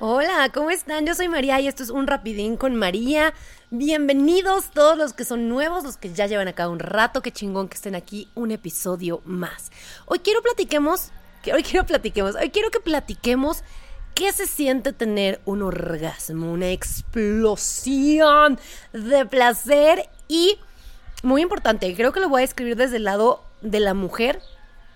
Hola, ¿cómo están? Yo soy María y esto es un rapidín con María. Bienvenidos todos los que son nuevos, los que ya llevan acá un rato, qué chingón que estén aquí un episodio más. Hoy quiero platiquemos, hoy quiero platiquemos, hoy quiero que platiquemos qué se siente tener un orgasmo, una explosión de placer y muy importante, creo que lo voy a escribir desde el lado de la mujer,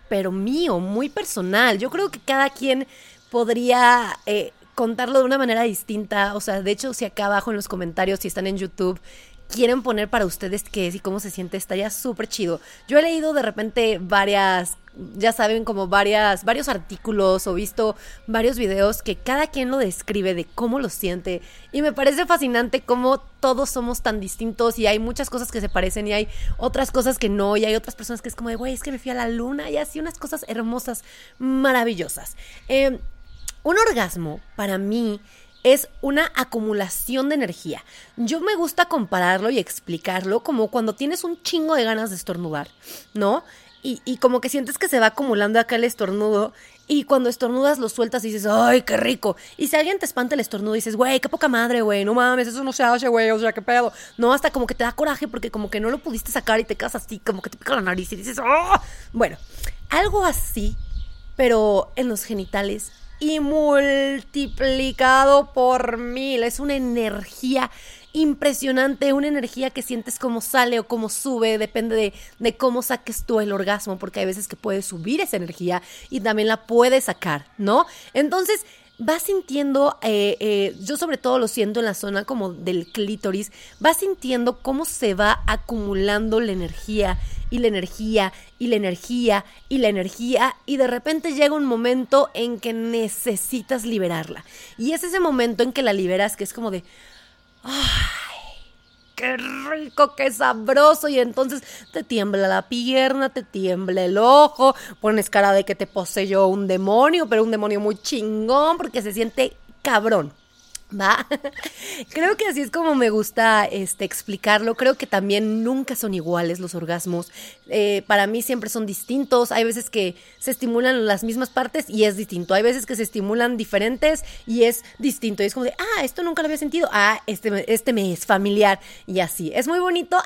pero mío, muy personal. Yo creo que cada quien podría eh, contarlo de una manera distinta. O sea, de hecho, si acá abajo en los comentarios, si están en YouTube, quieren poner para ustedes qué es y cómo se siente, estaría súper chido. Yo he leído de repente varias, ya saben, como varias, varios artículos o visto varios videos que cada quien lo describe de cómo lo siente. Y me parece fascinante cómo todos somos tan distintos y hay muchas cosas que se parecen y hay otras cosas que no. Y hay otras personas que es como de, güey, es que me fui a la luna y así unas cosas hermosas, maravillosas. Eh, un orgasmo para mí es una acumulación de energía. Yo me gusta compararlo y explicarlo como cuando tienes un chingo de ganas de estornudar, ¿no? Y, como que sientes que se va acumulando acá el estornudo y cuando estornudas lo sueltas y dices, ¡ay, qué rico! Y si alguien te espanta el estornudo y dices, güey, qué poca madre, güey, no mames, eso no se hace, güey, o sea, qué pedo. No, hasta como que te da coraje porque como que no lo pudiste sacar y te quedas así, como que te pica la nariz y dices, ¡oh! Bueno, algo así, pero en los genitales y multiplicado por mil. Es una energía impresionante, una energía que sientes como sale o como sube, depende de, de, cómo saques tú el orgasmo, porque hay veces que puedes subir esa energía y también la puedes sacar, ¿no? Entonces, vas sintiendo, eh, eh, yo sobre todo lo siento en la zona como del clítoris, vas sintiendo cómo se va acumulando la energía y la energía y la energía y la energía y de repente llega un momento en que necesitas liberarla. Y es ese momento en que la liberas que es como de... ¡Ay! ¡Qué rico, qué sabroso! Y entonces te tiembla la pierna, te tiembla el ojo, pones cara de que te poseyó un demonio, pero un demonio muy chingón porque se siente cabrón. ¿Va? Creo que así es como me gusta este, explicarlo. Creo que también nunca son iguales los orgasmos. Eh, para mí siempre son distintos. Hay veces que se estimulan las mismas partes y es distinto. Hay veces que se estimulan diferentes y es distinto. Y es como de, ah, esto nunca lo había sentido. Ah, este, este me es familiar. Y así. Es muy bonito.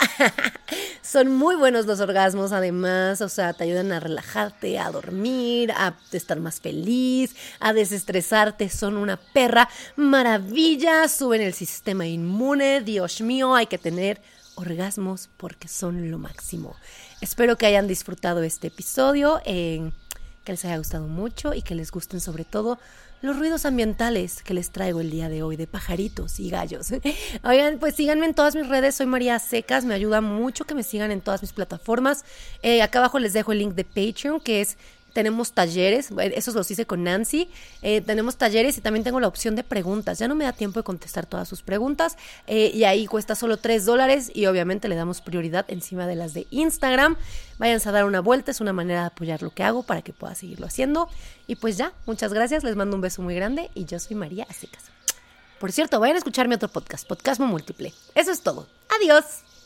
son muy buenos los orgasmos, además. O sea, te ayudan a relajarte, a dormir, a estar más feliz, a desestresarte. Son una perra maravillosa suben el sistema inmune. Dios mío, hay que tener orgasmos porque son lo máximo. Espero que hayan disfrutado este episodio, que les haya gustado mucho y que les gusten sobre todo los ruidos ambientales que les traigo el día de hoy de pajaritos y gallos. Oigan, pues síganme en todas mis redes, soy María Secas, me ayuda mucho que me sigan en todas mis plataformas. Eh, acá abajo les dejo el link de Patreon, que es tenemos talleres, esos los hice con Nancy, eh, tenemos talleres y también tengo la opción de preguntas. Ya no me da tiempo de contestar todas sus preguntas eh, y ahí cuesta solo 3 dólares y obviamente le damos prioridad encima de las de Instagram. Váyanse a dar una vuelta, es una manera de apoyar lo que hago para que pueda seguirlo haciendo. Y pues ya, muchas gracias, les mando un beso muy grande y yo soy María Acecas. Por cierto, vayan a escuchar mi otro podcast, Podcasmo Múltiple. Eso es todo. Adiós.